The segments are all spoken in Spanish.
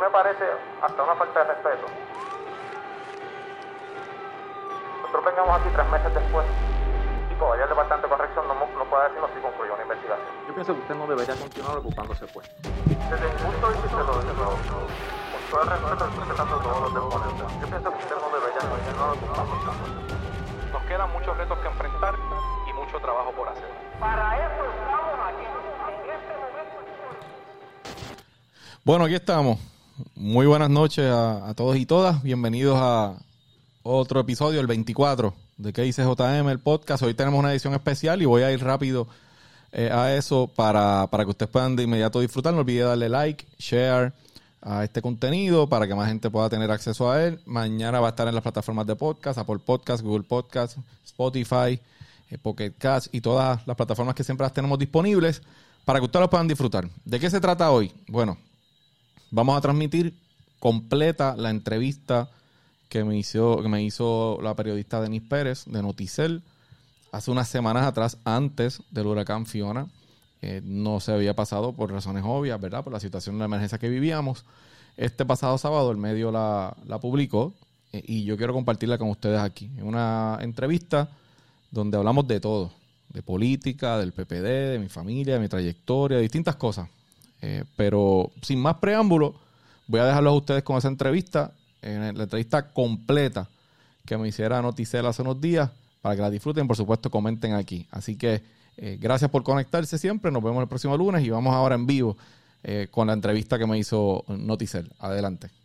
me parece hasta una falta de respeto. Nosotros vengamos aquí tres meses después y todavía el Departamento de Corrección no, no puede decirnos si concluyó una investigación. Yo pienso que usted no debería continuar ocupándose pues. Desde mi punto de vista, lo, lo, con todo el respeto, respetando todos los deponentes, yo pienso que usted no debería continuar ocupándose Nos quedan muchos retos que enfrentar y mucho trabajo por hacer. Para eso estamos aquí. En este momento... Bueno, aquí estamos. Muy buenas noches a, todos y todas. Bienvenidos a otro episodio, el 24 de JM, el podcast. Hoy tenemos una edición especial y voy a ir rápido eh, a eso para, para, que ustedes puedan de inmediato disfrutar. No olviden darle like, share a este contenido para que más gente pueda tener acceso a él. Mañana va a estar en las plataformas de podcast, Apple Podcast, Google Podcast, Spotify, eh, Pocket Cast y todas las plataformas que siempre las tenemos disponibles para que ustedes lo puedan disfrutar. ¿De qué se trata hoy? Bueno, vamos a transmitir completa la entrevista que me hizo, que me hizo la periodista Denise Pérez de Noticel hace unas semanas atrás, antes del huracán Fiona. No se había pasado por razones obvias, ¿verdad? Por la situación de emergencia que vivíamos. Este pasado sábado el medio la, la publicó eh, y yo quiero compartirla con ustedes aquí. En una entrevista donde hablamos de todo, de política, del PPD, de mi familia, de mi trayectoria, de distintas cosas. Eh, pero sin más preámbulo, voy a dejarlos a ustedes con esa entrevista, en la entrevista completa que me hiciera Noticel hace unos días, para que la disfruten, por supuesto, comenten aquí. Así que eh, gracias por conectarse siempre, nos vemos el próximo lunes y vamos ahora en vivo eh, con la entrevista que me hizo Noticel. Adelante.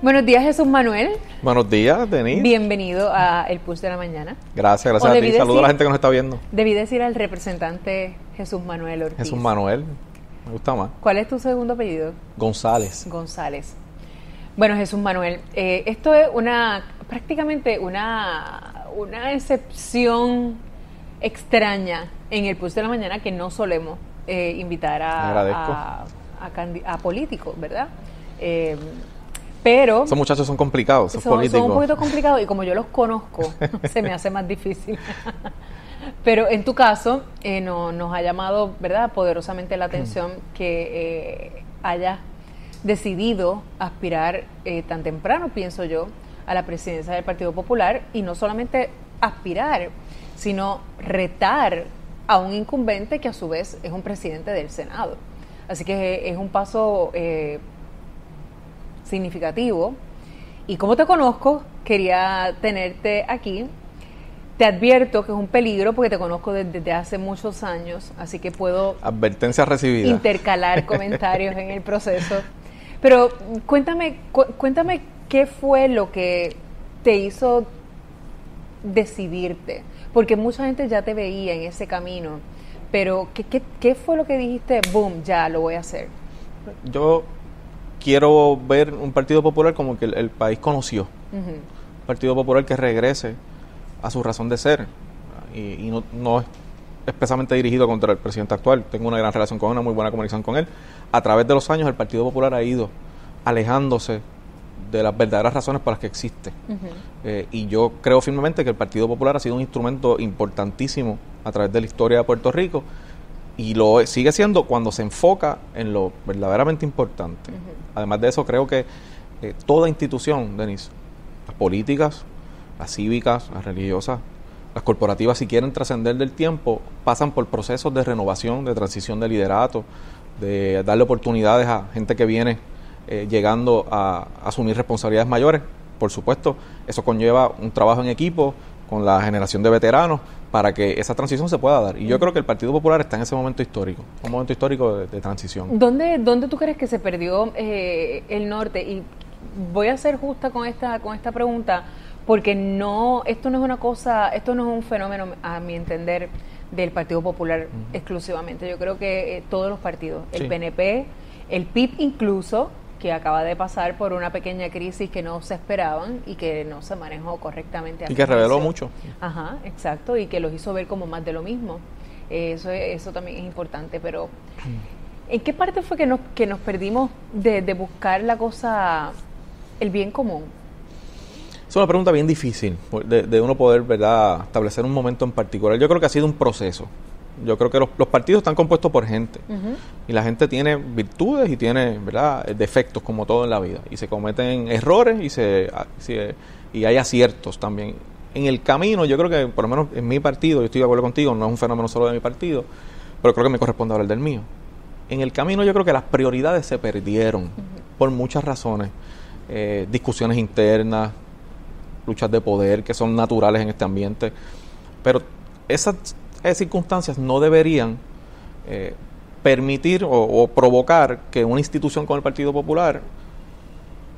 Buenos días, Jesús Manuel. Buenos días, Denise. Bienvenido a El Pulse de la Mañana. Gracias, gracias a ti. Saludos a la gente que nos está viendo. Debí decir al representante Jesús Manuel Ortiz. Jesús Manuel, me gusta más. ¿Cuál es tu segundo apellido? González. González. Bueno, Jesús Manuel, eh, esto es una prácticamente una, una excepción extraña en el Pulse de la Mañana que no solemos eh, invitar a, a, a, a, políticos, ¿verdad? Eh, pero esos muchachos son complicados, son, políticos. Son un poquito complicados y como yo los conozco, se me hace más difícil. Pero en tu caso, eh, no, nos ha llamado, ¿verdad?, poderosamente la atención que eh, hayas decidido aspirar eh, tan temprano, pienso yo, a la presidencia del Partido Popular y no solamente aspirar, sino retar a un incumbente que a su vez es un presidente del Senado. Así que es un paso eh, significativo. Y como te conozco, quería tenerte aquí. Te advierto que es un peligro porque te conozco desde, hace muchos años, así que puedo advertencia recibida intercalar comentarios en el proceso. Pero cuéntame, cu cuéntame qué fue lo que te hizo decidirte, porque mucha gente ya te veía en ese camino, pero ¿qué, qué, qué fue lo que dijiste? Boom, ya lo voy a hacer. Yo quiero ver un Partido Popular como que el, el país conoció. Uh -huh. Un Partido Popular que regrese a su razón de ser y, y no, no, es especialmente dirigido contra el presidente actual. Tengo una gran relación con él, una muy buena comunicación con él. A través de los años el Partido Popular ha ido alejándose de las verdaderas razones por las que existe. Uh -huh. eh, y yo creo firmemente que el Partido Popular ha sido un instrumento importantísimo a través de la historia de Puerto Rico y lo sigue siendo cuando se enfoca en lo verdaderamente importante. Uh -huh. Además de eso, creo que eh, toda institución, Denise, las políticas, las cívicas, las religiosas, las corporativas, si quieren trascender del tiempo, pasan por procesos de renovación, de transición de liderato, de darle oportunidades a gente que viene eh, llegando a, a asumir responsabilidades mayores. Por supuesto, eso conlleva un trabajo en equipo con la generación de veteranos para que esa transición se pueda dar. Y yo creo que el Partido Popular está en ese momento histórico, un momento histórico de, de transición. ¿Dónde, ¿Dónde tú crees que se perdió eh, el norte? Y voy a ser justa con esta, con esta pregunta, porque no, esto no es una cosa, esto no es un fenómeno, a mi entender, del Partido Popular uh -huh. exclusivamente. Yo creo que eh, todos los partidos, el. PNP, el PIB incluso, que acaba de pasar por una pequeña crisis que no se esperaban y que no se manejó correctamente. Y que reveló mucho. Ajá, exacto, y que los hizo ver como más de lo mismo. Eso, eso también es importante, pero ¿en qué parte fue que nos, que nos perdimos de, de buscar la cosa, el bien común? Es una pregunta bien difícil de, de, uno poder ¿verdad? establecer un momento en particular. Yo creo que ha sido un proceso. Yo creo que los, los partidos están compuestos por gente y la gente tiene virtudes y tiene ¿verdad? defectos como todo en la vida y se cometen errores y, se, se, y hay aciertos también. En el camino, yo creo que por lo menos en mi partido, yo estoy de acuerdo contigo, no es un fenómeno solo de mi partido, pero creo que me corresponde hablar del mío. En el camino yo creo que las prioridades se perdieron por muchas razones. Eh, discusiones internas, luchas de poder que son naturales en este ambiente. Pero esas, circunstancias no deberían eh, permitir o, provocar que una institución como el Partido Popular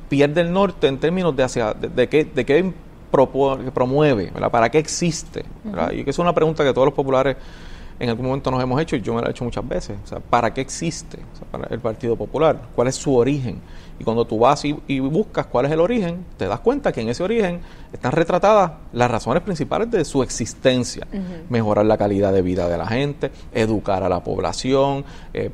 pierda el norte en términos de hacia de, qué, de qué promueve, para qué existe. Y que es una pregunta que todos los populares en algún momento nos hemos hecho y yo me la he hecho muchas veces. O sea, ¿para qué existe para el Partido Popular? ¿Cuál es su origen? Y cuando tú vas y, buscas cuál es el origen, te das cuenta que en ese origen están retratadas las razones principales de su existencia. Mejorar la calidad de vida de la gente, educar a la población, eh,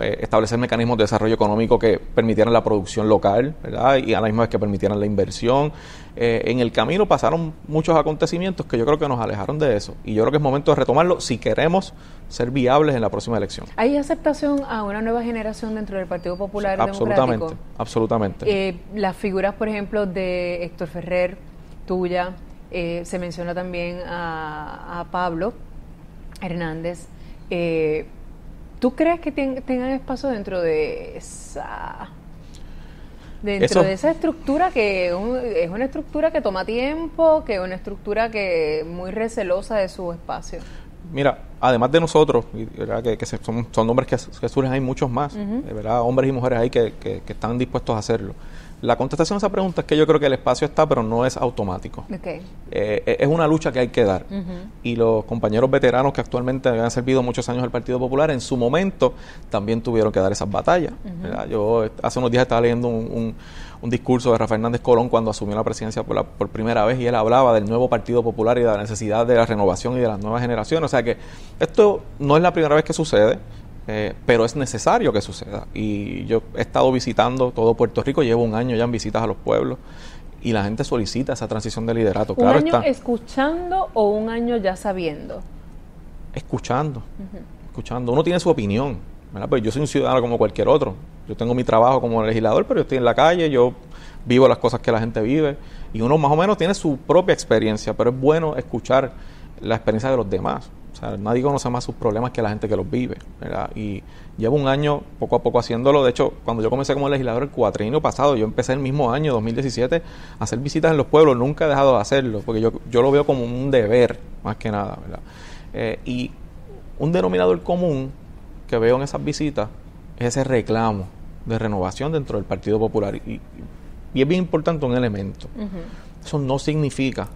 eh, establecer mecanismos de desarrollo económico que permitieran la producción local, ¿verdad? Y a la misma vez que permitieran la inversión. Eh, en el camino pasaron muchos acontecimientos que yo creo que nos alejaron de eso. Y yo creo que es momento de retomarlo si queremos ser viables en la próxima elección. ¿Hay aceptación a una nueva generación dentro del Partido Popular Absolutamente, absolutamente. Eh, las figuras, por ejemplo, de Héctor Ferrer, tuya, eh, se menciona también a, Pablo Hernández. Eh, ¿Tú crees que tengan espacio dentro de esa dentro de esa estructura que es una estructura que toma tiempo, que es una estructura que muy recelosa de su espacio? Mira, además de nosotros, que, son, son, nombres que, surgen, hay muchos más, ¿verdad? hombres y mujeres ahí que, que, están dispuestos a hacerlo. La contestación a esa pregunta es que yo creo que el espacio está, pero no es automático. Eh, eh, es una lucha que hay que dar. Y los compañeros veteranos que actualmente han servido muchos años al Partido Popular, en su momento también tuvieron que dar esas batallas. Yo hace unos días estaba leyendo un, discurso de Rafael Hernández Colón cuando asumió la presidencia por, por primera vez y él hablaba del nuevo Partido Popular y de la necesidad de la renovación y de las nuevas generaciones. O sea que esto no es la primera vez que sucede. Eh, pero es necesario que suceda. Y yo he estado visitando todo Puerto Rico, llevo un año ya en visitas a los pueblos y la gente solicita esa transición de liderato. ¿Un año escuchando o un año ya sabiendo? Escuchando, escuchando. Uno tiene su opinión, Pues yo soy un ciudadano como cualquier otro. Yo tengo mi trabajo como legislador, pero yo estoy en la calle, yo vivo las cosas que la gente vive y uno más o menos tiene su propia experiencia, pero es bueno escuchar la experiencia de los demás nadie conoce más sus problemas que la gente que los vive, Y llevo un año poco a poco haciéndolo. De hecho, cuando yo comencé como legislador el cuatrienio pasado, yo empecé el mismo año, 2017, a hacer visitas en los pueblos. Nunca he dejado de hacerlo, porque yo, yo lo veo como un deber, más que nada, eh, y un denominador común que veo en esas visitas es ese reclamo de renovación dentro del Partido Popular. Y, es bien importante un elemento. Eso no significa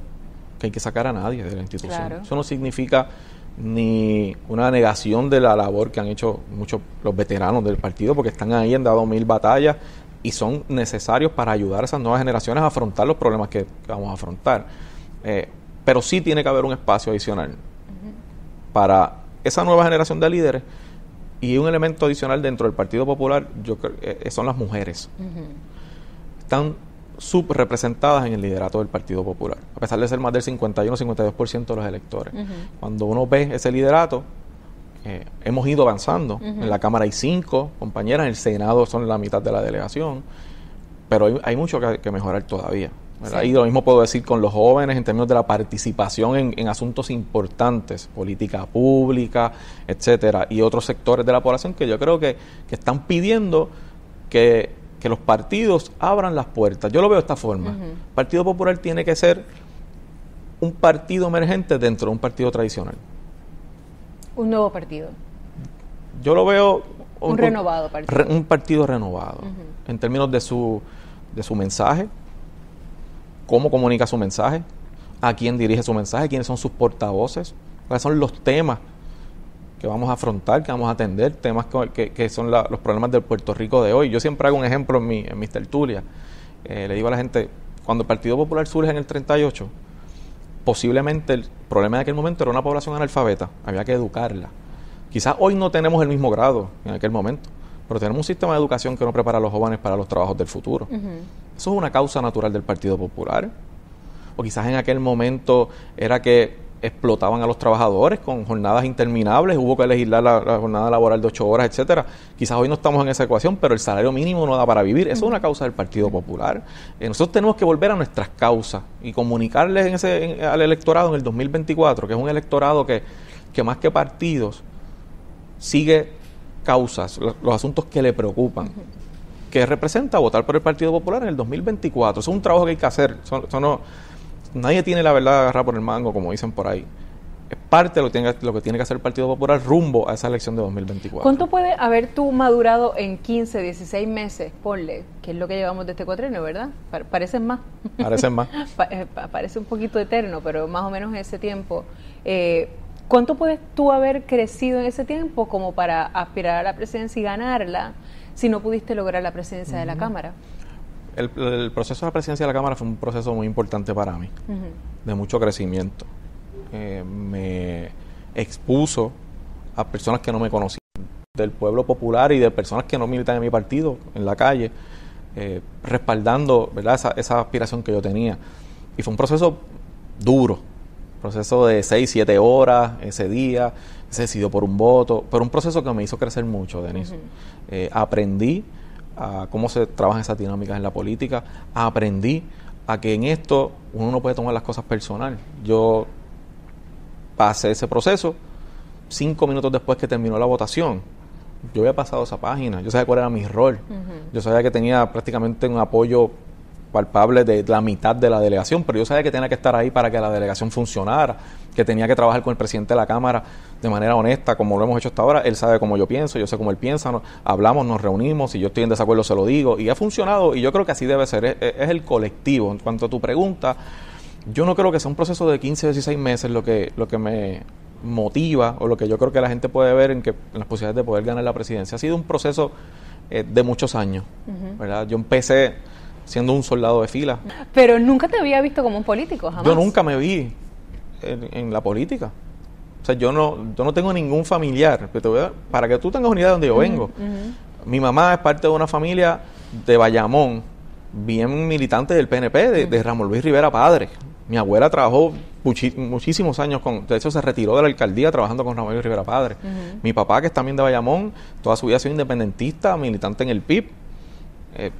que hay que sacar a nadie de la institución. Eso no significa ni una negación de la labor que han hecho muchos los veteranos del partido, porque están ahí, han dado mil batallas y son necesarios para ayudar a esas nuevas generaciones a afrontar los problemas que, vamos a afrontar. Eh, pero sí tiene que haber un espacio adicional para esa nueva generación de líderes y un elemento adicional dentro del Partido Popular yo creo, eh, son las mujeres. Están subrepresentadas en el liderato del Partido Popular, a pesar de ser más del 51-52% de los electores. Cuando uno ve ese liderato, eh, hemos ido avanzando. En la Cámara hay cinco compañeras, en el Senado son la mitad de la delegación, pero hay, mucho que, mejorar todavía. Y lo mismo puedo decir con los jóvenes en términos de la participación en, asuntos importantes, política pública, etcétera, y otros sectores de la población que yo creo que, que están pidiendo que que los partidos abran las puertas. Yo lo veo de esta forma. El Partido Popular tiene que ser un partido emergente dentro de un partido tradicional. Un nuevo partido. Yo lo veo un, renovado partido. un partido renovado en términos de su de su mensaje, cómo comunica su mensaje, a quién dirige su mensaje, quiénes son sus portavoces, cuáles son los temas que vamos a afrontar, que vamos a atender, temas que, son los problemas del Puerto Rico de hoy. Yo siempre hago un ejemplo en, mi, en mis tertulias. Eh, le digo a la gente, cuando el Partido Popular surge en el 38, posiblemente el problema de aquel momento era una población analfabeta, había que educarla. Quizás hoy no tenemos el mismo grado en aquel momento, pero tenemos un sistema de educación que no prepara a los jóvenes para los trabajos del futuro. Eso es una causa natural del Partido Popular. o quizás en aquel momento era que explotaban a los trabajadores con jornadas interminables, hubo que legislar la, jornada laboral de ocho horas, etcétera. Quizás hoy no estamos en esa ecuación, pero el salario mínimo no da para vivir. Eso es una causa del Partido Popular. Eh, nosotros tenemos que volver a nuestras causas y comunicarles en ese, al electorado en el 2024, que es un electorado que, que más que partidos sigue causas, los, asuntos que le preocupan. que representa votar por el Partido Popular en el 2024. Eso es un trabajo que hay que hacer. Eso, no, nadie tiene la verdad agarrada por el mango, como dicen por ahí. Es parte de lo que, tiene, lo que tiene que hacer el Partido Popular rumbo a esa elección de 2024. ¿Cuánto puede haber tú madurado en 15, 16 meses? Ponle, que es lo que llevamos de este cuatrienio, ¿verdad? Parecen más. Parecen más. Eh, parece un poquito eterno, pero más o menos en ese tiempo. Eh, ¿Cuánto puedes tú haber crecido en ese tiempo como para aspirar a la presidencia y ganarla si no pudiste lograr la presidencia de la Cámara? El, proceso de la presidencia de la Cámara fue un proceso muy importante para mí, de mucho crecimiento. Eh, me expuso a personas que no me conocían, del pueblo popular y de personas que no militan en mi partido, en la calle, eh, respaldando ¿verdad? Esa, esa aspiración que yo tenía. Y fue un proceso duro, proceso de 6, 7 horas ese día, se decidió por un voto, pero un proceso que me hizo crecer mucho, Denise. Eh, aprendí a cómo se trabajan esas dinámicas en la política, aprendí a que en esto uno no puede tomar las cosas personal. Yo pasé ese proceso cinco minutos después que terminó la votación. Yo había pasado esa página, yo sabía cuál era mi rol, yo sabía que tenía prácticamente un apoyo palpable de la mitad de la delegación, pero yo sabía que tenía que estar ahí para que la delegación funcionara, que tenía que trabajar con el presidente de la Cámara de manera honesta, como lo hemos hecho hasta ahora. Él sabe cómo yo pienso, yo sé cómo él piensa, hablamos, nos reunimos, si yo estoy en desacuerdo se lo digo, y ha funcionado, y yo creo que así debe ser, es, el colectivo. En cuanto a tu pregunta, yo no creo que sea un proceso de 15 o 16 meses lo que, lo que me motiva o lo que yo creo que la gente puede ver en, que, en las posibilidades de poder ganar la presidencia. Ha sido un proceso eh, de muchos años, ¿verdad? Yo empecé siendo un soldado de fila. Pero nunca te había visto como un político, jamás. Yo nunca me vi en, la política. O sea, yo no, yo no tengo ningún familiar. para que tú tengas una idea de dónde yo vengo. Mi mamá es parte de una familia de Bayamón, bien militante del PNP, de, Ramón Luis Rivera Padre. Mi abuela trabajó muchísimos años con, de hecho se retiró de la alcaldía trabajando con Ramón Luis Rivera Padre. Mi papá, que es también de Bayamón, toda su vida ha sido independentista, militante en el PIB. Eh,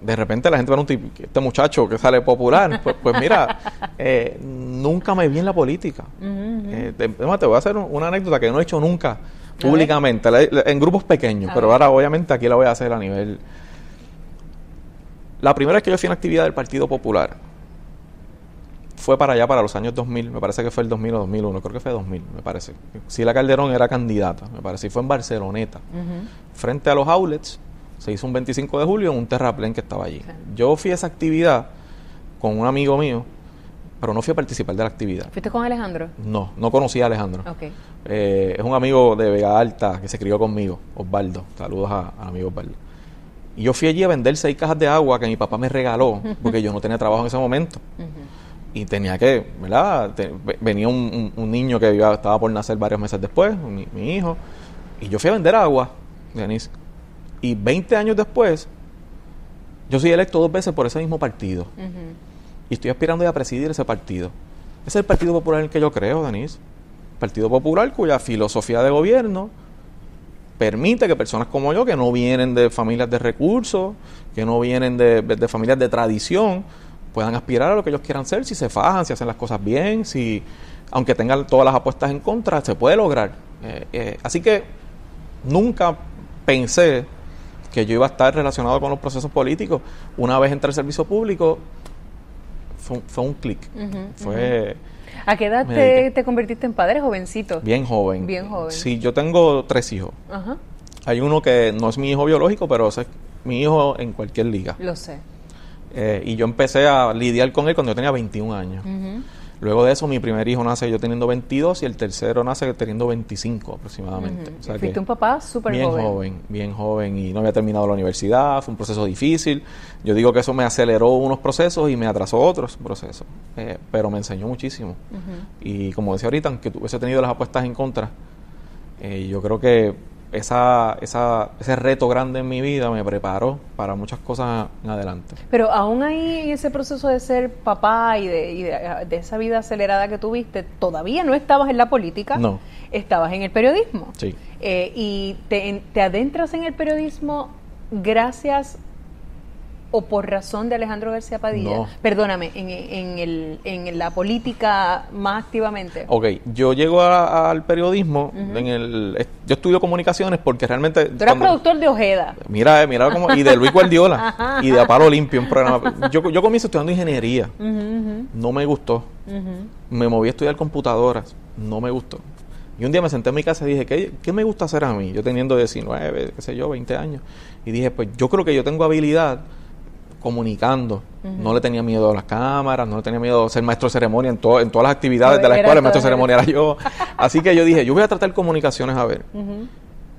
de repente la gente ve un tipo, este muchacho que sale popular, pues, pues mira, eh, nunca me vi en la política. Eh, te, voy a hacer una anécdota que no he hecho nunca públicamente, en grupos pequeños, pero ahora obviamente aquí la voy a hacer a nivel... La primera vez que yo fui en actividad del Partido Popular fue para allá, para los años 2000, me parece que fue el 2000 o 2001, creo que fue 2000, me parece. Si la Calderón era candidata, me parece, y fue en Barceloneta, frente a los outlets se hizo un 25 de julio en un terraplén que estaba allí. Yo fui a esa actividad con un amigo mío, pero no fui a participar de la actividad. ¿Fuiste con Alejandro? No, no conocí a Alejandro. Eh, es un amigo de Vega Alta que se crió conmigo, Osvaldo. Saludos a, al amigo Osvaldo. Y yo fui allí a vender seis cajas de agua que mi papá me regaló, porque yo no tenía trabajo en ese momento. Y tenía que, ¿verdad? venía un, niño que estaba por nacer varios meses después, mi, mi hijo. Y yo fui a vender agua, Denise. Y 20 años después, yo soy electo dos veces por ese mismo partido. Y estoy aspirando a presidir ese partido. Ese es el Partido Popular en el que yo creo, Denise. Partido Popular cuya filosofía de gobierno permite que personas como yo, que no vienen de familias de recursos, que no vienen de, familias de tradición, puedan aspirar a lo que ellos quieran ser, si se fajan, si hacen las cosas bien, si aunque tengan todas las apuestas en contra, se puede lograr. Eh, eh, así que nunca pensé que yo iba a estar relacionado con los procesos políticos. Una vez entré al servicio público, fue, un clic. fue... ¿A qué edad te, convertiste en padre jovencito? Bien joven. Bien joven. Sí, yo tengo tres hijos. Hay uno que no es mi hijo biológico, pero es mi hijo en cualquier liga. Lo sé. Eh, y yo empecé a lidiar con él cuando yo tenía 21 años. Luego de eso, mi primer hijo nace yo teniendo 22 y el tercero nace teniendo 25 aproximadamente. Fuiste un papá súper joven. Bien joven, bien joven y no había terminado la universidad, fue un proceso difícil. Yo digo que eso me aceleró unos procesos y me atrasó otros procesos, eh, pero me enseñó muchísimo. Y como decía ahorita, aunque hubiese tenido las apuestas en contra, eh, yo creo que esa, esa, ese reto grande en mi vida me preparó para muchas cosas en adelante. Pero aún ahí en ese proceso de ser papá y de, y de, de esa vida acelerada que tuviste, todavía no estabas en la política, No. estabas en el periodismo. Sí. Eh, y te, te adentras en el periodismo gracias o por razón de Alejandro García Padilla. No. Perdóname, en, en el, en la política más activamente. Ok, yo llego a- al periodismo, en el, yo estudio comunicaciones porque realmente... Tú eras cuando- productor de Ojeda. Mira, eh, mira cómo, y de Luis Guardiola, y de Apalo Limpio, un programa. Yo, yo comienzo estudiando ingeniería, no me gustó. Me moví a estudiar computadoras, no me gustó. Y un día me senté en mi casa y dije, ¿qué, qué me gusta hacer a mí? Yo teniendo 19, qué sé yo, 20 años. Y dije, pues yo creo que yo tengo habilidad comunicando. No le tenía miedo a las cámaras, no le tenía miedo a ser maestro de ceremonia en, en todas las actividades de la escuela. El maestro de ceremonia era yo. Así que yo dije, yo voy a tratar comunicaciones a ver.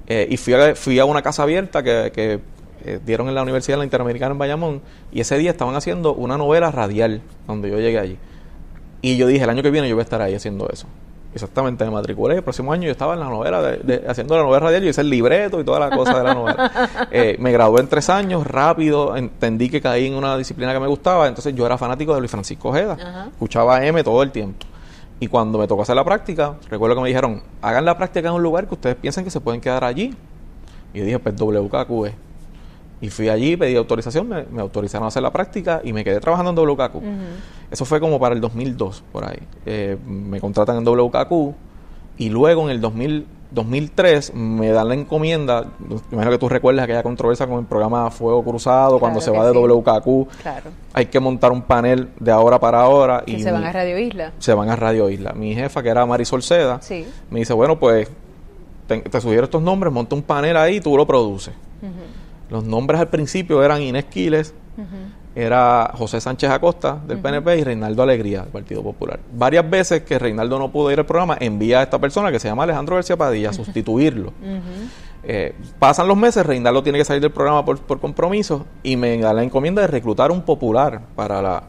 Eh, y fui a, fui a una casa abierta que, que, eh, dieron en la Universidad de la Interamericana en Bayamón. Y ese día estaban haciendo una novela radial, donde yo llegué allí. Y yo dije, el año que viene yo voy a estar ahí haciendo eso. Exactamente, me matriculé. El próximo año yo estaba en la novela, de- de- haciendo la novela radial. Yo hice el libreto y toda la cosa de la novela. Eh, me gradué en tres años, rápido. Entendí que caí en una disciplina que me gustaba. Entonces yo era fanático de Luis Francisco Ojeda. Ajá. Escuchaba a M todo el tiempo. Y cuando me tocó hacer la práctica, recuerdo que me dijeron, hagan la práctica en un lugar que ustedes piensen que se pueden quedar allí. Y yo dije, pues WKQ es. Y fui allí, pedí autorización, me, me autorizaron a hacer la práctica y me quedé trabajando en WKQ. Eso fue como para el 2002, por ahí. Eh, me contratan en WKQ y luego en el 2000, 2003 me dan la encomienda, imagino que tú recuerdas aquella controversia con el programa Fuego Cruzado, cuando se va de sí. WKQ, Claro. hay que montar un panel de ahora para ahora. Que y se van mi- a Radio Isla. se van a Radio Isla. Mi jefa, que era Marisol Seda, Sí. me dice, bueno, pues te, te sugiero estos nombres, monta un panel ahí y tú lo produces. Los nombres al principio eran Inés Quiles, era José Sánchez Acosta del PNP y Reinaldo Alegría del Partido Popular. Varias veces que Reinaldo no pudo ir al programa, envía a esta persona que se llama Alejandro García Padilla a sustituirlo. Eh, pasan los meses, Reinaldo tiene que salir del programa por, por compromiso y me da la encomienda de reclutar un popular para, la,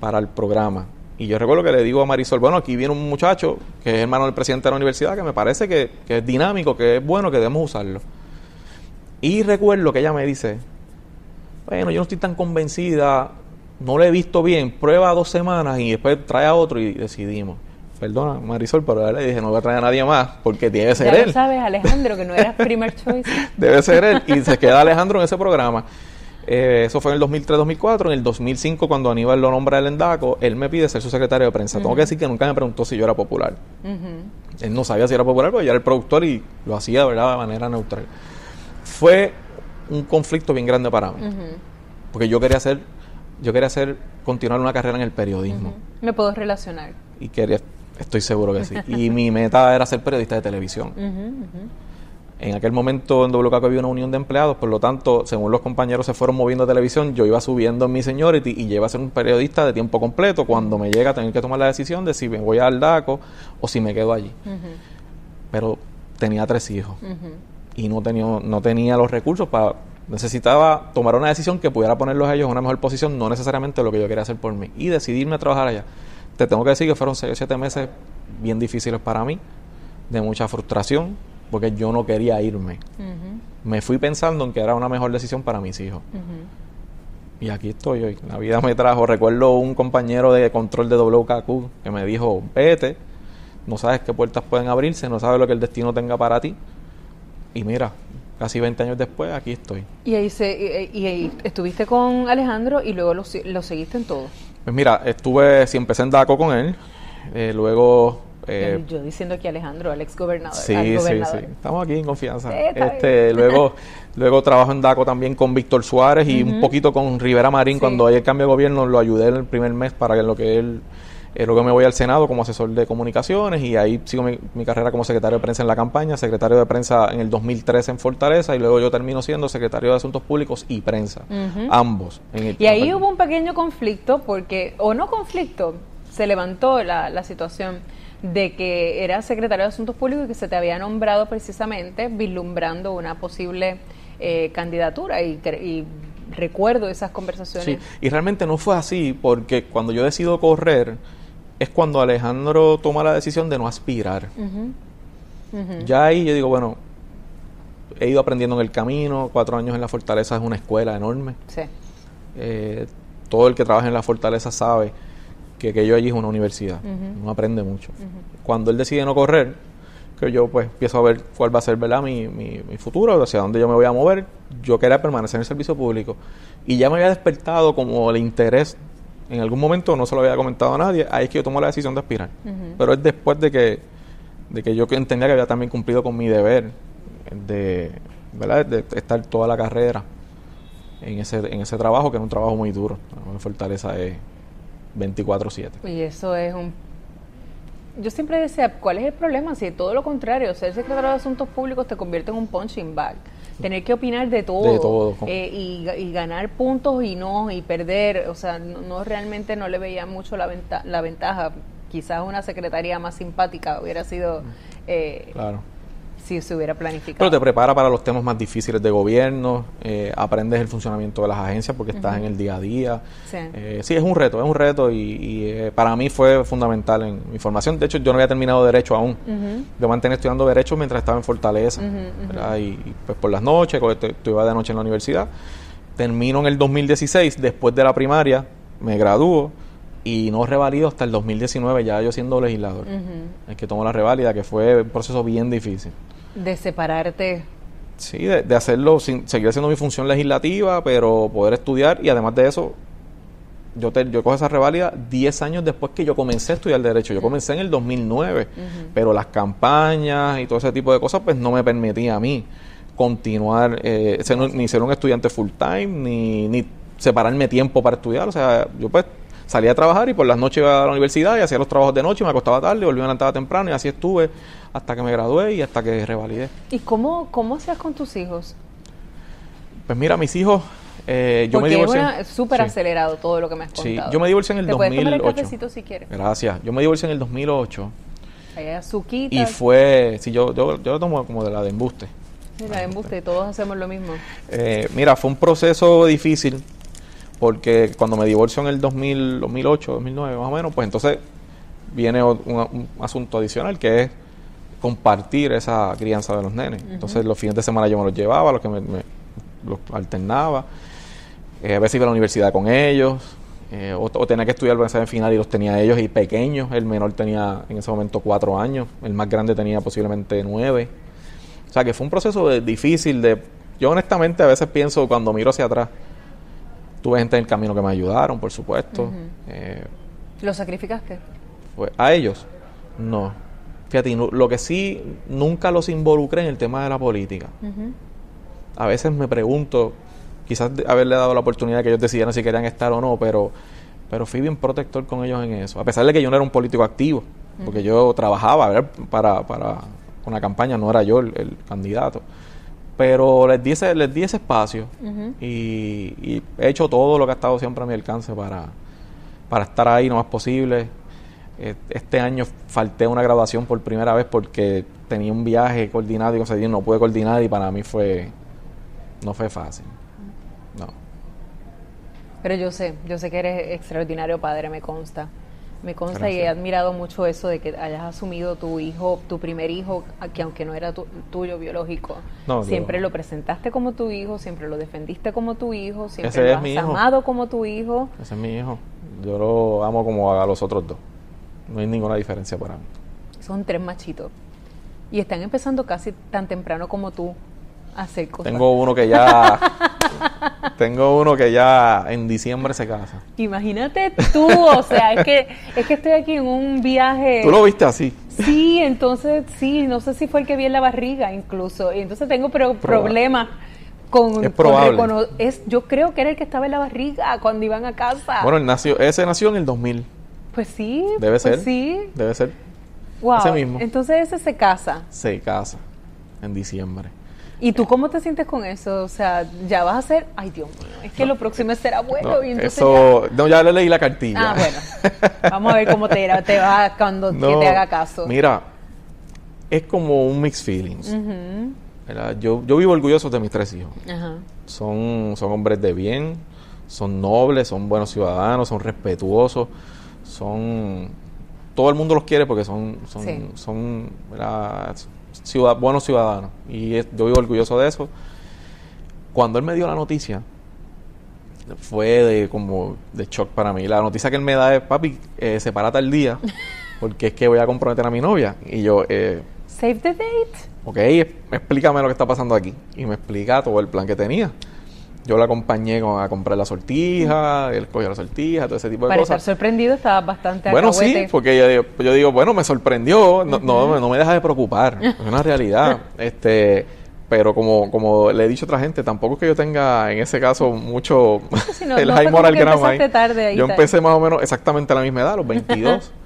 para el programa. Y yo recuerdo que le digo a Marisol, bueno, aquí viene un muchacho que es hermano del presidente de la universidad, que me parece que, que es dinámico, que es bueno, que debemos usarlo. Y recuerdo que ella me dice, bueno, yo no estoy tan convencida, no lo he visto bien, prueba dos semanas y después trae a otro y decidimos. Perdona, Marisol, pero le dije, no voy a traer a nadie más porque tiene que ser Ya él. lo sabes, Alejandro, que no eras primer choice. Debe ser él. Y se queda Alejandro en ese programa. Eh, eso fue en el 2003-2004. En el 2005, cuando Aníbal lo nombra el Endaco, él me pide ser su secretario de prensa. Tengo que decir que nunca me preguntó si yo era popular. Él no sabía si era popular, porque yo era el productor y lo hacía verdad de manera neutral. Fue un conflicto bien grande para mí. Porque yo quería hacer, yo quería hacer, continuar una carrera en el periodismo. Me puedo relacionar. Y quería, estoy seguro que sí. Y mi meta era ser periodista de televisión. En aquel momento en WKQ había una unión de empleados, por lo tanto, según los compañeros se fueron moviendo a televisión, yo iba subiendo en mi seniority y llegué a ser un periodista de tiempo completo cuando me llega a tener que tomar la decisión de si me voy al DACO o si me quedo allí. Pero tenía tres hijos y no tenía, no tenía los recursos para... Necesitaba tomar una decisión que pudiera ponerlos a ellos en una mejor posición, no necesariamente lo que yo quería hacer por mí, y decidirme a trabajar allá. Te tengo que decir que fueron seis o siete meses bien difíciles para mí, de mucha frustración, porque yo no quería irme. Me fui pensando en que era una mejor decisión para mis hijos. Y aquí estoy hoy. La vida me trajo. Recuerdo un compañero de control de WKQ que me dijo, vete, no sabes qué puertas pueden abrirse, no sabes lo que el destino tenga para ti. Y mira, casi 20 años después, aquí estoy. Y ahí, se, y, ahí estuviste con Alejandro y luego lo, lo seguiste en todo. Pues mira, estuve, si empecé en DACO con él, eh, luego... eh, yo diciendo aquí Alejandro, al ex gobernador. Sí, al sí, gobernador. sí. Estamos aquí en confianza. Sí, este, luego, luego trabajo en DACO también con Víctor Suárez y un poquito con Rivera Marín. Sí. Cuando hay el cambio de gobierno, lo ayudé en el primer mes para que en lo que él. Eh, luego me voy al Senado como asesor de comunicaciones y ahí sigo mi, mi carrera como secretario de prensa en la campaña, secretario de prensa en el 2013 en Fortaleza y luego yo termino siendo secretario de Asuntos Públicos y prensa, ambos. en el- Y ahí hubo un pequeño conflicto, porque, o no conflicto, se levantó la, la situación de que era secretario de Asuntos Públicos y que se te había nombrado precisamente vislumbrando una posible eh, candidatura y, y recuerdo esas conversaciones. Sí, y realmente no fue así, porque cuando yo decido correr, es cuando Alejandro toma la decisión de no aspirar. Ya ahí yo digo, bueno, he ido aprendiendo en el camino. Cuatro años en la Fortaleza es una escuela enorme. Sí. Eh, todo el que trabaja en la Fortaleza sabe que, que yo allí es una universidad. Uno aprende mucho. Cuando él decide no correr, que yo pues empiezo a ver cuál va a ser ¿verdad? Mi, mi, mi futuro, hacia dónde yo me voy a mover. Yo quería permanecer en el servicio público. Y ya me había despertado como el interés en algún momento no se lo había comentado a nadie, ahí es que yo tomo la decisión de aspirar. Pero es después de que, de que yo entendía que había también cumplido con mi deber de, ¿verdad? de estar toda la carrera en ese, en ese trabajo, que es un trabajo muy duro. La fortaleza es 24-7. Y eso es un... Yo siempre decía, ¿cuál es el problema? Si todo lo contrario, ser secretario de Asuntos Públicos te convierte en un punching bag tener que opinar de todo, De todo. eh, y, y ganar puntos y no y perder o sea no, no realmente no le veía mucho la, venta, la ventaja quizás una secretaría más simpática hubiera sido eh, Claro. Si se hubiera planificado Pero te prepara para los temas más difíciles de gobierno, eh, aprendes el funcionamiento de las agencias porque estás en el día a día. Sí. Eh, sí, es un reto, es un reto y, y, eh, para mí fue fundamental en mi formación. De hecho, yo no había terminado Derecho aún. Yo mantenía estudiando Derecho mientras estaba en Fortaleza. Y, y, pues por las noches, cuando estu- estudiaba de noche en la universidad. Termino en el 2016, después de la primaria, me gradúo y no revalido hasta el 2019, ya yo siendo legislador. Es que tomo la revalida, que fue un proceso bien difícil. De separarte Sí, de, de hacerlo, sin, seguir haciendo mi función legislativa, pero poder estudiar y además de eso, yo, te, yo cojo esa reválida 10 años después que yo comencé a estudiar Derecho. Yo comencé en el 2009, pero las campañas y todo ese tipo de cosas pues no me permitía a mí continuar, eh, ser ni ser un estudiante full time, ni, ni separarme tiempo para estudiar. O sea, yo pues salía a trabajar y por las noches iba a la universidad y hacía los trabajos de noche, me acostaba tarde, volvía a levantar temprano y así estuve hasta que me gradué y hasta que revalidé. y cómo cómo hacías con tus hijos Pues mira, mis hijos, eh, yo me porque divorcié. es súper Sí. acelerado todo lo que me has Sí, contado yo me divorcié en el Te puedes tomar el 2008. cafecito si quieres Gracias. Yo me divorcié en el 2008 hay azuquitas y fue, sí, yo, yo, yo lo tomo como de la de embuste. mira embuste todos hacemos lo mismo Eh, mira, fue un proceso difícil porque cuando me divorcio en el 2000, 2008, 2009 más o menos, pues entonces viene o- un, un asunto adicional que es compartir esa crianza de los nenes. Entonces los fines de semana yo me los llevaba, los que me, me- los alternaba. Eh, a veces iba a la universidad con ellos. eh, o, o tenía que estudiar el examen final y los tenía ellos y pequeños. El menor tenía en ese momento cuatro años. El más grande tenía posiblemente nueve. O sea que fue un proceso de- difícil de... Yo honestamente a veces pienso cuando miro hacia atrás, tuve gente en el camino que me ayudaron, por supuesto. Eh, lo sacrificaste pues, a ellos, no. Fíjate, lo que sí, nunca los involucré en el tema de la política. A veces me pregunto, quizás haberle dado la oportunidad de que ellos decidieran si querían estar o no, pero, pero fui bien protector con ellos en eso. A pesar de que yo no era un político activo, porque yo trabajaba ¿verdad? para, para una campaña, no era yo el, el candidato. Pero les di ese, les di ese espacio y, y he hecho todo lo que ha estado siempre a mi alcance para, para estar ahí lo más posible. Eh, Este año falté a una graduación por primera vez porque tenía un viaje coordinado y así, no pude coordinar y para mí fue no fue fácil. No. Pero yo sé, yo sé que eres extraordinario padre, me consta. Me consta y he admirado mucho eso de que hayas asumido tu hijo, tu primer hijo, que aunque no era tu- tuyo biológico, No, yo- siempre lo presentaste como tu hijo, siempre lo defendiste como tu hijo, siempre Ese lo has hijo. amado como tu hijo. Ese es mi hijo. Yo lo amo como a los otros dos. No hay ninguna diferencia para mí. Son tres machitos. Y están empezando casi tan temprano como tú a hacer cosas. Tengo uno que ya tengo uno que ya en diciembre se casa. Imagínate tú, o sea, es que, es que estoy aquí en un viaje. Tú lo viste así. Sí, entonces sí, no sé si fue el que vi en la barriga incluso. Y entonces tengo pero problemas con, Es con probable. es, yo creo que era el que estaba en la barriga cuando iban a casa. Bueno, él nació, ese nació en el 2000. Pues sí, Debe pues ser. Sí. Debe ser. Wow. Ese mismo. Entonces ese se casa. Se casa en diciembre. ¿Y tú cómo te sientes con eso? O sea, ya vas a ser, ay Dios mío, es que lo próximo es ser abuelo No, y entonces eso, no, ya le leí la cartilla. ya- Ah, bueno. Vamos a ver cómo te, irá- te va cuando que te haga caso. Mira, es como un mixed feelings. ¿verdad? Yo, yo vivo orgulloso de mis tres hijos. Ajá. Son, son hombres de bien, son nobles, son buenos ciudadanos, son respetuosos, son... Todo el mundo los quiere porque son, son, Sí. son, ciudad, buenos ciudadanos. Y es- yo vivo orgulloso de eso. Cuando él me dio la noticia, fue de como de shock para mí. La noticia que él me da es, papi, eh, sepárate al día, porque es que voy a comprometer a mi novia. Y yo, eh, Save the date. ok, explícame lo que está pasando aquí. Y me explica todo el plan que tenía. Yo la acompañé con- a comprar la sortija, él cogió la sortija, todo ese tipo de Para estar cosas. sorprendido estabas bastante Bueno, sí, porque yo digo, yo digo, bueno, me sorprendió, no, no, no me deja de preocupar, es una realidad. este Pero como, como le he dicho a otra gente, tampoco es que yo tenga en ese caso mucho no, el no high moral que ahí. tarde ahí, Yo empecé más o menos exactamente a la misma edad, a los 22.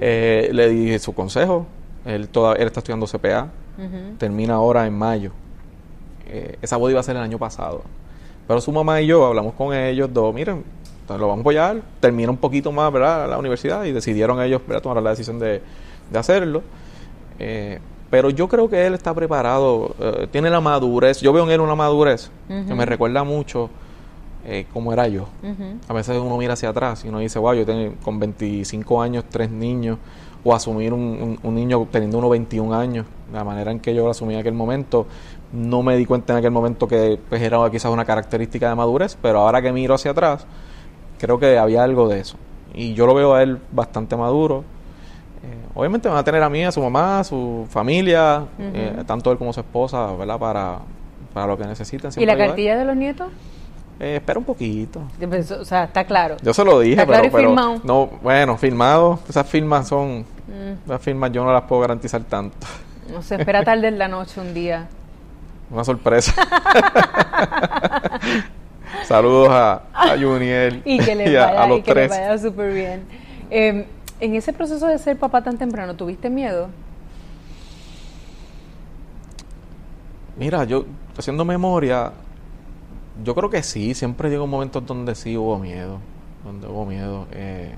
Eh, le di su consejo. Él, toda, él está estudiando CPA. Termina ahora en mayo. Eh, esa boda iba a ser el año pasado. Pero su mamá y yo hablamos con ellos dos. Miren, lo vamos a apoyar. Termina un poquito más, ¿verdad? La universidad y decidieron ellos, ¿verdad? Tomar la decisión de, de hacerlo. Eh, pero yo creo que él está preparado. eh, tiene la madurez. Yo veo en él una madurez que me recuerda mucho eh, cómo era yo. A veces uno mira hacia atrás y uno dice, wow, yo tengo con 25 años tres niños, o asumir un, un- un niño teniendo unos 21 años, la manera en que yo lo asumí en aquel momento, no me di cuenta en aquel momento que pues, era quizás una característica de madurez, pero ahora que miro hacia atrás, creo que había algo de eso. Y yo lo veo a él bastante maduro. Eh, obviamente van a tener a mí, a su mamá, a su familia, eh, tanto él como su esposa, ¿verdad? Para, para lo que necesiten. ¿Y la ayudar. cartilla de los nietos? Eh, espera un poquito. O sea, está claro. Yo se lo dije, Está pero, claro y pero firmado. no, bueno, firmado, esas firmas son, Mm, esas firmas yo no las puedo garantizar tanto. no sé, espera tarde en la noche un día. Una sorpresa. Saludos a, a Juniel Y que le a, vaya, a los y que le tres. vaya súper bien. Eh, en ese proceso de ser papá tan temprano, ¿tuviste miedo? Mira, yo haciendo memoria, yo creo que sí, siempre llegó momentos donde sí hubo miedo, donde hubo miedo, eh,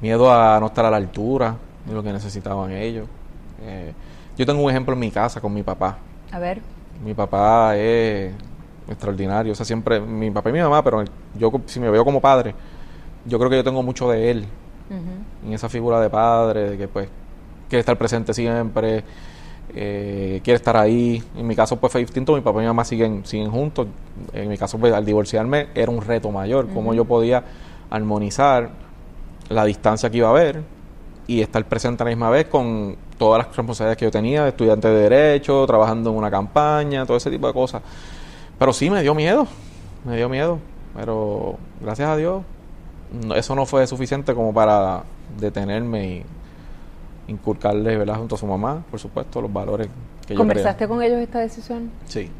miedo a no estar a la altura de lo que necesitaban ellos. Eh, yo tengo un ejemplo en mi casa con mi papá. A ver. Mi papá es extraordinario, o sea, siempre, mi papá y mi mamá, pero yo si me veo como padre, yo creo que yo tengo mucho de él, en esa figura de padre, de que pues quiere estar presente siempre, eh, quiere estar ahí. En mi caso pues fue distinto, mi papá y mi mamá siguen, siguen juntos. En mi caso pues al divorciarme era un reto mayor, cómo yo podía armonizar la distancia que iba a haber y estar presente a la misma vez con todas las responsabilidades que yo tenía, estudiante de derecho, trabajando en una campaña, todo ese tipo de cosas. Pero sí me dio miedo, me dio miedo, pero gracias a Dios no- eso no fue suficiente como para detenerme y inculcarle, ¿verdad? Junto a su mamá, por supuesto, los valores que yo ¿Conversaste creía. con ellos esta decisión? Sí,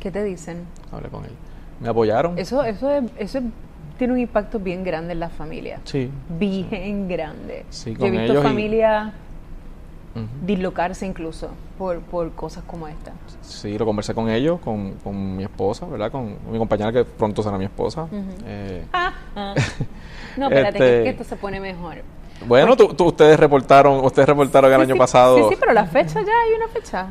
¿Qué te dicen? hablé con ellos. Me apoyaron. Eso, eso, es- eso es- tiene un impacto bien grande en las familias. Sí. Bien grande. Sí, Yo con he visto ellos Ujú. dislocarse incluso por, por cosas como esta. Sí, lo conversé con ellos, con, con mi esposa, ¿verdad? Con mi compañera que pronto será mi esposa. Eh, No, espérate, Este- es que esto se pone mejor. bueno, tú, tú- ustedes reportaron, ustedes reportaron el Sí, año sí, pasado. Sí, sí, pero la fecha ya hay una fecha.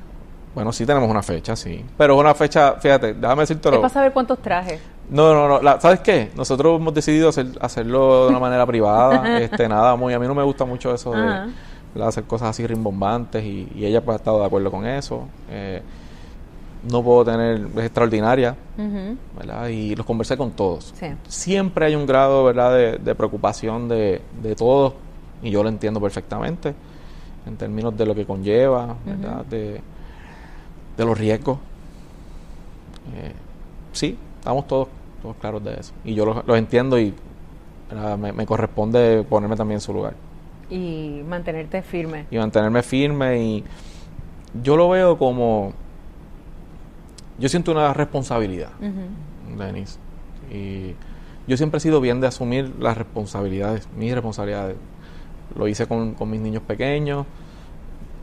Bueno, sí tenemos una fecha, sí. Pero una fecha, fíjate, déjame decirte Es para saber cuántos trajes. No, no, no. la- ¿Sabes qué? Nosotros hemos decidido hacer, hacerlo de una manera privada. este, nada, muy. A mí no me gusta mucho eso de Ajá. ¿Verdad? hacer cosas así rimbombantes y, y ella pues ha estado de acuerdo con eso. Eh, no puedo tener, es extraordinaria. ¿verdad? Y los conversé con todos. Sí. Siempre hay un grado, ¿verdad?, de, de preocupación de, de todos y yo lo entiendo perfectamente en términos de lo que conlleva, ¿verdad? de, de los riesgos. Eh, sí, estamos todos, todos claros de eso. Y yo los, los entiendo y me corresponde ponerme también en su lugar Y mantenerte firme. y mantenerme firme y yo lo veo como yo siento una responsabilidad Ujú. Denis y yo siempre he sido bien de asumir las responsabilidades mis responsabilidades. Lo hice con, con mis niños pequeños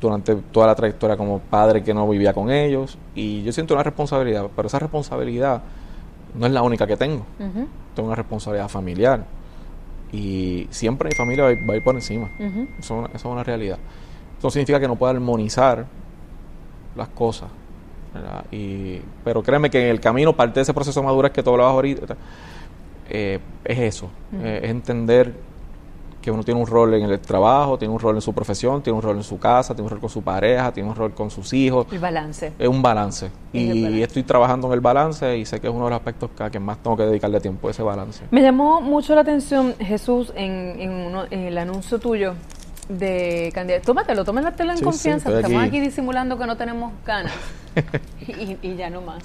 durante toda la trayectoria como padre que no vivía con ellos y yo siento una responsabilidad pero esa responsabilidad no es la única que tengo. Tengo una responsabilidad familiar y siempre mi familia va a ir, va a ir por encima eso, es una- eso es una realidad. Eso significa que no pueda armonizar las cosas. ¿verdad? Y, pero créeme que en el camino, parte de ese proceso de madurez que tú hablabas ahorita, eh, es eso. eh, es entender que uno tiene un rol en el trabajo, tiene un rol en su profesión, tiene un rol en su casa, tiene un rol con su pareja, tiene un rol con sus hijos. El balance. Es un balance. Es y balance. estoy trabajando en el balance y sé que es uno de los aspectos que, a que más tengo que dedicarle tiempo, ese balance. Me llamó mucho la atención, Jesús, en, en, uno- en el anuncio tuyo de candidato. Tómatelo, tómatelo en Sí, confianza. Estamos aquí. aquí disimulando que no tenemos ganas. y, y ya no más.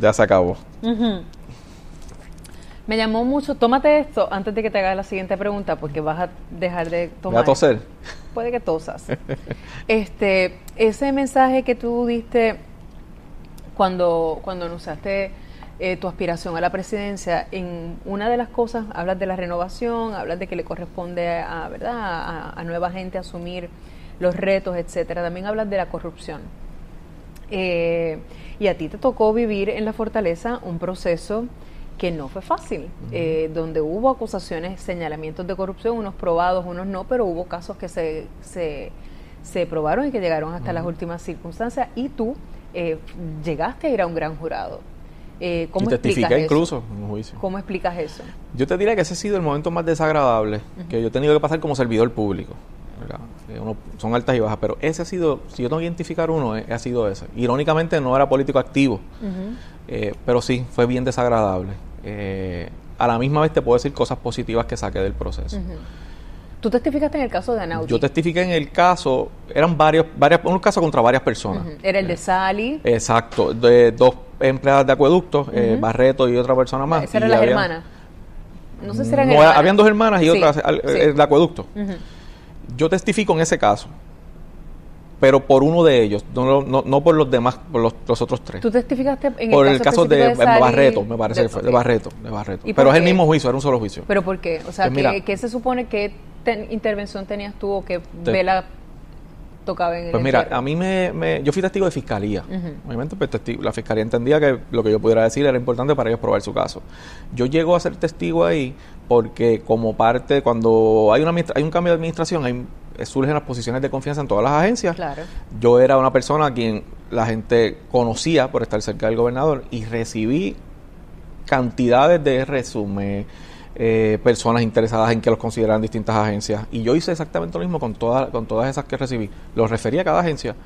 Ya se acabó. Me llamó mucho, tómate esto antes de que te haga la siguiente pregunta, porque vas a dejar de tomar. a toser. Puede que tosas. este, ese mensaje que tú diste cuando, cuando anunciaste eh, tu aspiración a la presidencia, en una de las cosas hablas de la renovación, hablas de que le corresponde a, ¿verdad? a, a nueva gente asumir los retos, etcétera. También hablas de la corrupción. Eh, y a ti te tocó vivir en la fortaleza un proceso que no fue fácil, eh, donde hubo acusaciones, señalamientos de corrupción, unos probados, unos no, pero hubo casos que se, se, se probaron y que llegaron hasta las últimas circunstancias y tú eh, llegaste a ir a un gran jurado. Eh, ¿Cómo y explicas testifiqué incluso en un juicio. ¿Cómo explicas eso? Yo te diría que ese ha sido el momento más desagradable que yo he tenido que pasar como servidor público. uno- son altas y bajas, pero ese ha sido, si yo tengo que identificar uno, eh, ha sido ese. Irónicamente no era político activo, eh, pero sí, fue bien desagradable. Eh, a la misma vez te puedo decir cosas positivas que saqué del proceso. Tú testificaste en el caso de Anaudi. Yo testifiqué en el caso, eran varios, varias, un caso contra varias personas. Era el de Sally, Exacto, de dos empleadas de acueducto, eh, Barreto y otra persona más. esa era y las había- hermanas. No sé si eran No, hermanas. habían dos hermanas y Sí, otras sí. eh, de acueducto. Yo testifico en ese caso, pero por uno de ellos, no, no, no por los demás, por los, los otros tres. Tú testificaste en por el el caso, caso de, Barreto, me parece, que fue, de. Barreto, de Barreto. ¿Y por Pero es el mismo juicio, era un solo juicio. ¿Pero por qué? O sea, Pues. ¿qué, qué se supone que ten- intervención tenías tú o que Te- Vela tocaba en el Pues mira, entierro? a mí me, me- yo fui testigo de fiscalía. Obviamente, pues, testigo- la fiscalía entendía que lo que yo pudiera decir era importante para ellos probar su caso. Yo llego a ser testigo ahí porque como parte, cuando hay, una, hay un cambio de administración, hay, surgen las posiciones de confianza en todas las agencias. Claro. Yo era una persona a quien la gente conocía por estar cerca del gobernador y recibí cantidades de resumen, eh, personas interesadas en que los consideraran distintas agencias. Y yo hice exactamente lo mismo con, todas con todas esas que recibí. Los referí a cada agencia.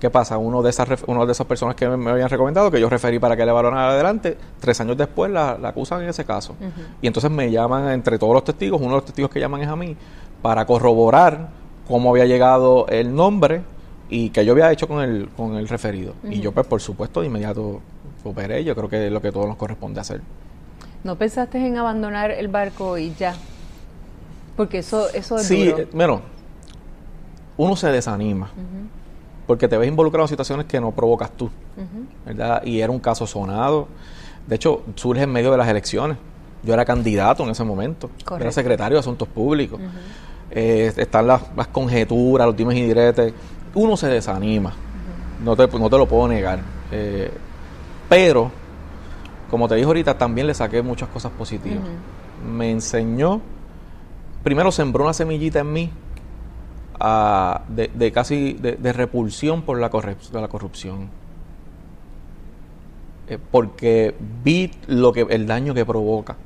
¿Qué pasa? Uno de esas uno de esas personas que me, me habían recomendado, que yo referí para que le evaluaran adelante, tres años después la, la acusan en ese caso. Y entonces me llaman entre todos los testigos, uno de los testigos que llaman es a mí, para corroborar cómo había llegado el nombre y que yo había hecho con el, con el referido. Y yo, pues, por supuesto, de inmediato operé. Yo creo que es lo que a todos nos corresponde hacer. ¿No pensaste en abandonar el barco y ya? Porque eso, eso es Sí, duro. eh, bueno, uno se desanima porque te ves involucrado en situaciones que no provocas tú, ¿verdad? Y era un caso sonado. De hecho, surge en medio de las elecciones. Yo era candidato en ese momento. Correcto. Era secretario de Asuntos Públicos. Eh, están las, las conjeturas, los dimes y diretes. Uno se desanima. no, te, no te lo puedo negar. Eh, pero, como te dije ahorita, también le saqué muchas cosas positivas. Me enseñó, primero sembró una semillita en mí ah, de, de casi de, de repulsión por la, corrup- de la corrupción. Eh, porque vi lo que el daño que provoca.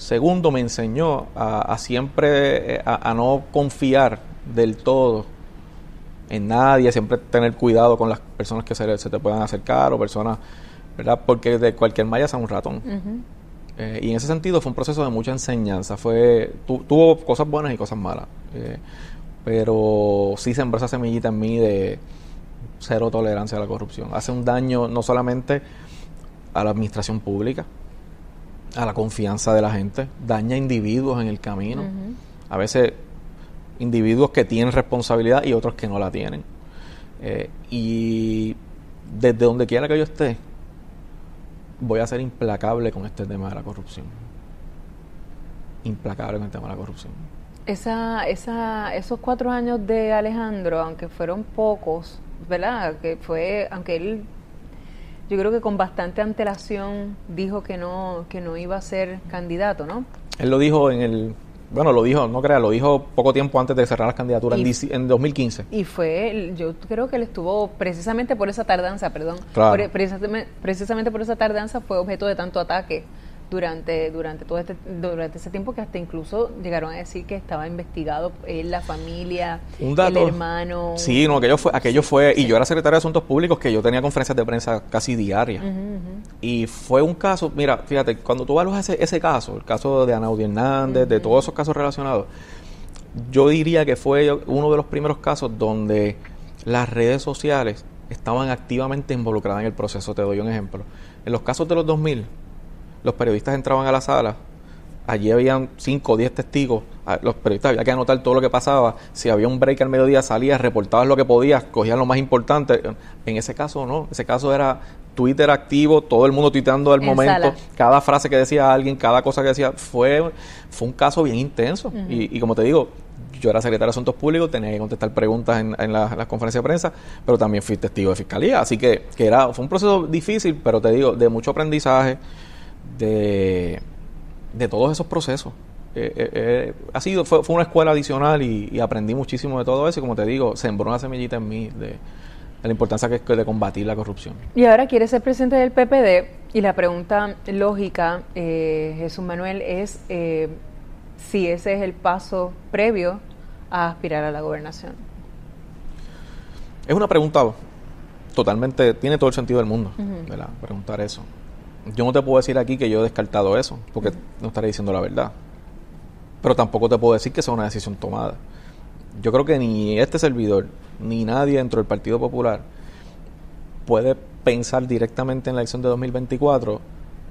Segundo, me enseñó a, a siempre eh, a, a no confiar del todo en nadie, siempre tener cuidado con las personas que se, te puedan acercar o personas, ¿verdad? Porque de cualquier malla es un ratón. Eh, y en ese sentido fue un proceso de mucha enseñanza. Fue tu- tuvo cosas buenas y cosas malas. Eh, pero sí sembró esa semillita en mí de cero tolerancia a la corrupción. Hace un daño no solamente a la administración pública, a la confianza de la gente, daña a individuos en el camino. A veces individuos que tienen responsabilidad y otros que no la tienen. Eh, y desde donde quiera que yo esté, voy a ser implacable con este tema de la corrupción. Implacable con el tema de la corrupción. Esa, esa, esos cuatro años de Alejandro, aunque fueron pocos, ¿verdad? Que fue, aunque él, yo creo que con bastante antelación dijo que no, que no iba a ser candidato, ¿no? Él lo dijo en el. Bueno, lo dijo, no creas, lo dijo poco tiempo antes de cerrar las candidaturas en, en 2015. Y fue, yo creo que él estuvo precisamente por esa tardanza, perdón, Claro. por- precisamente, precisamente por esa tardanza fue objeto de tanto ataque durante durante todo este durante ese tiempo que hasta incluso llegaron a decir que estaba investigado él, la familia, Un dato, el hermano. Sí, no, aquello fue, aquello fue, y yo era secretario de Asuntos Públicos que yo tenía conferencias de prensa casi diarias. Y fue un caso, mira, fíjate, cuando tú evaluas ese, ese caso, el caso de Anaudi Hernández, de todos esos casos relacionados, yo diría que fue uno de los primeros casos donde las redes sociales estaban activamente involucradas en el proceso. Te doy un ejemplo. En los casos de los 2000, los periodistas entraban a la sala, allí habían 5 o 10 testigos, los periodistas había que anotar todo lo que pasaba, si había un break al mediodía salías, reportabas lo que podías, cogían lo más importante. En ese caso no, ese caso era Twitter activo, todo el mundo tuiteando al En momento, sala. cada frase que decía alguien, cada cosa que decía, fue, fue un caso bien intenso. y, y como te digo, yo era secretario de Asuntos Públicos, tenía que contestar preguntas en, en la- las conferencias de prensa, pero también fui testigo de fiscalía. Así que, que era, fue un proceso difícil, pero te digo, de mucho aprendizaje, de, de todos esos procesos. Eh, eh, eh, ha sido, fue, fue una escuela adicional y, y aprendí muchísimo de todo eso. Y como te digo, sembró una semillita en mí de, de la importancia que es de combatir la corrupción. Y ahora quiere ser presidente del PPD y la pregunta lógica, eh, Jesús Manuel, es eh, si ese es el paso previo a aspirar a la gobernación. Es una pregunta totalmente, tiene todo el sentido del mundo, ¿verdad? Preguntar eso. Yo no te puedo decir aquí que yo he descartado eso, porque no estaré diciendo la verdad. Pero tampoco te puedo decir que sea una decisión tomada. Yo creo que ni este servidor, ni nadie dentro del Partido Popular puede pensar directamente en la elección de 2024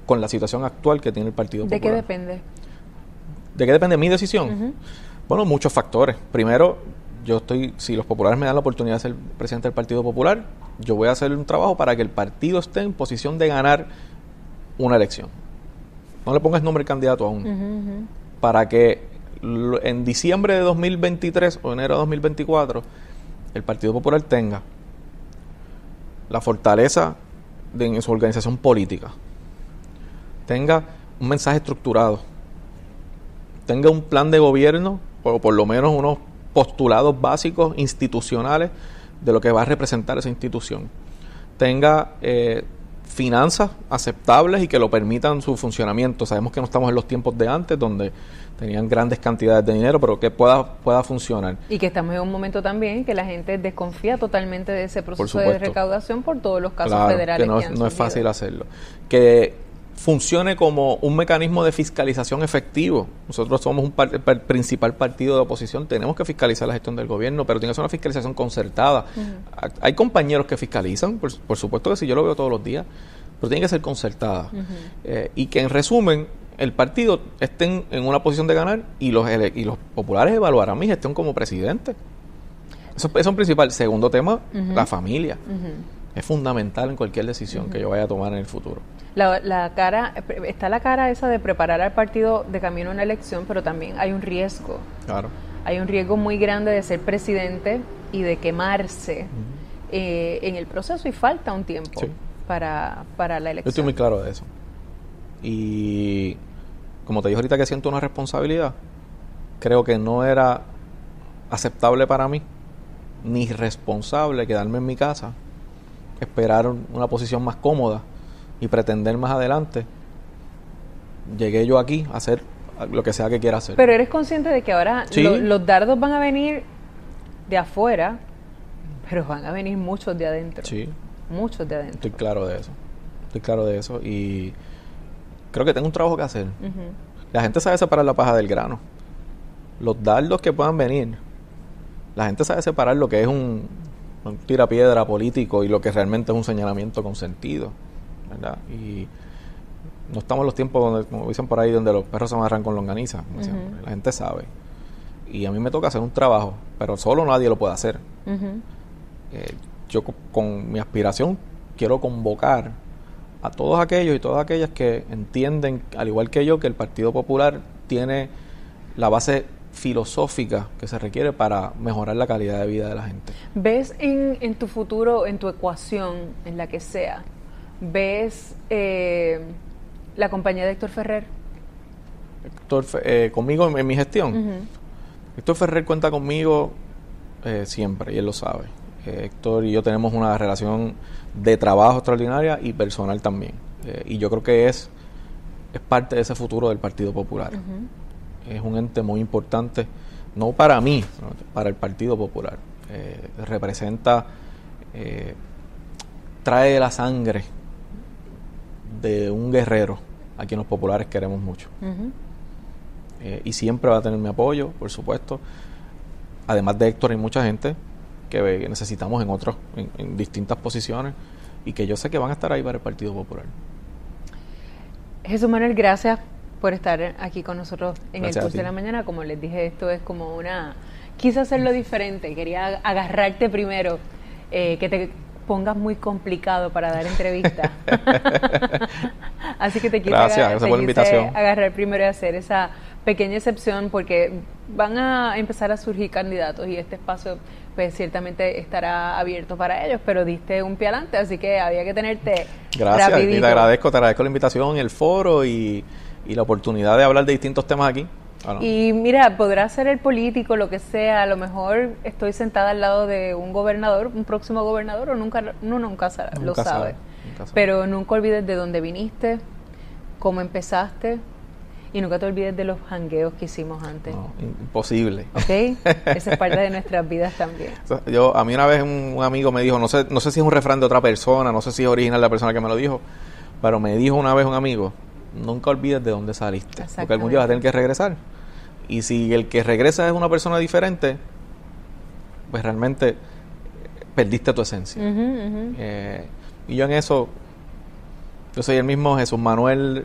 con la situación actual que tiene el Partido ¿De Popular. qué depende? ¿De qué depende mi decisión? Bueno, muchos factores. Primero, yo estoy, si los populares me dan la oportunidad de ser presidente del Partido Popular, yo voy a hacer un trabajo para que el partido esté en posición de ganar una elección. No le pongas nombre al candidato aún. Para que en diciembre de 2023 o enero de 2024 el Partido Popular tenga la fortaleza de, en su organización política, tenga un mensaje estructurado, tenga un plan de gobierno, o por lo menos unos postulados básicos institucionales de lo que va a representar esa institución. Tenga eh, finanzas aceptables y que lo permitan su funcionamiento. Sabemos que no estamos en los tiempos de antes, donde tenían grandes cantidades de dinero, pero que pueda, pueda funcionar. Y que estamos en un momento también que la gente desconfía totalmente de ese proceso de recaudación por todos los casos Claro, federales que no, que han no es fácil hacerlo. Que funcione como un mecanismo de fiscalización efectivo. Nosotros somos un par- el principal partido de oposición, tenemos que fiscalizar la gestión del gobierno, pero tiene que ser una fiscalización concertada. Ha- Hay compañeros que fiscalizan, por, por supuesto que sí, yo lo veo todos los días, pero tiene que ser concertada. Eh, y que en resumen, el partido esté en, una posición de ganar y los, y los populares evaluarán mi gestión como presidente. Eso, eso es un principal. Segundo tema, la familia. Es fundamental en cualquier decisión que yo vaya a tomar en el futuro. La, la cara, está la cara esa de preparar al partido de camino a una elección, pero también hay un riesgo. Claro. Hay un riesgo muy grande de ser presidente y de quemarse eh, en el proceso y falta un tiempo Sí. para, para la Yo estoy elección. muy claro de eso. Y como te dije ahorita que siento una responsabilidad, creo que no era aceptable para mí ni responsable quedarme en mi casa, esperar un- una posición más cómoda y pretender más adelante. Llegué yo aquí a hacer lo que sea que quiera hacer. Pero eres consciente de que ahora Sí. lo- los dardos van a venir de afuera, pero van a venir muchos de adentro. sí. Muchos de adentro. Estoy claro de eso. Estoy claro de eso y creo que tengo un trabajo que hacer. La gente sabe separar la paja del grano. Los dardos que puedan venir, la gente sabe separar lo que es un, un tirapiedra político y lo que realmente es un señalamiento con sentido. ¿Verdad? Y no estamos en los tiempos donde, como dicen por ahí, donde los perros se amarran con longaniza. como. La gente sabe. Y a mí me toca hacer un trabajo, pero solo nadie lo puede hacer. Eh, yo co- con mi aspiración quiero convocar a todos aquellos y todas aquellas que entienden, al igual que yo, que el Partido Popular tiene la base filosófica que se requiere para mejorar la calidad de vida de la gente. ¿Ves en, en tu futuro, en tu ecuación, en la que sea, ves eh, la compañía de Héctor Ferrer? Héctor, eh, conmigo en, en mi gestión. Héctor Ferrer cuenta conmigo eh, siempre y él lo sabe. Eh, Héctor y yo tenemos una relación de trabajo extraordinaria y personal también. Eh, y yo creo que es es parte de ese futuro del Partido Popular. Es un ente muy importante, no para mí, para el Partido Popular. Representa, eh, trae la sangre de un guerrero a quien los populares queremos mucho. Eh, y siempre va a tener mi apoyo, por supuesto. Además de Héctor, hay mucha gente que necesitamos en otros, en distintas posiciones y que yo sé que van a estar ahí para el Partido Popular. Jesús Manuel, gracias por estar aquí con nosotros en el curso de la mañana. Como les dije, esto es como una... Quise hacerlo diferente, quería agarrarte primero, eh, que te pongas muy complicado para dar entrevistas. Así que te quiero gracias, agarrar, agarrar primero y hacer esa pequeña excepción porque van a empezar a surgir candidatos y este espacio pues ciertamente estará abierto para ellos, pero diste un pie adelante, así que había que tenerte Gracias, y te agradezco, te agradezco la invitación, el foro y, la oportunidad de hablar de distintos temas aquí. Y mira, podrá ser el político, lo que sea, a lo mejor estoy sentada al lado de un gobernador, un próximo gobernador, o nunca, no, nunca, lo sabe. Pero nunca olvides de dónde viniste, cómo empezaste, y nunca te olvides de los hangueos que hicimos antes. No, imposible. ¿Ok? Esa es parte de nuestras vidas también. Yo, a mí una vez un, amigo me dijo, no sé, no sé si es un refrán de otra persona, no sé si es original la persona que me lo dijo, pero me dijo una vez un amigo, nunca olvides de dónde saliste, porque algún día vas a tener que regresar. Y si el que regresa es una persona diferente, pues realmente perdiste tu esencia. Eh, y yo en eso, yo soy el mismo Jesús Manuel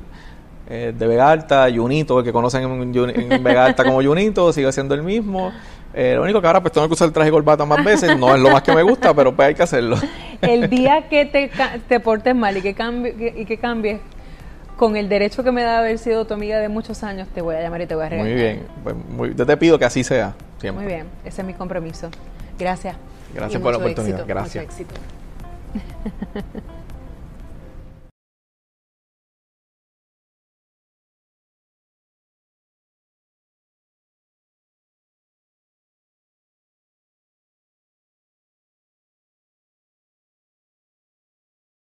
eh, de Vega Alta, Junito, el que conocen en, Vega Alta como Junito, sigue siendo el mismo. Eh, lo único que ahora pues tengo que usar el traje y corbata más veces, no es lo más que me gusta, pero pues hay que hacerlo. El día que te, te portes mal y que, cambie, y que cambies con el derecho que me da haber sido tu amiga de muchos años, te voy a llamar y te voy a regañar. Muy bien, pues, yo te pido que así sea. Siempre. Muy bien, ese es mi compromiso. Gracias. Gracias por la oportunidad. Gracias.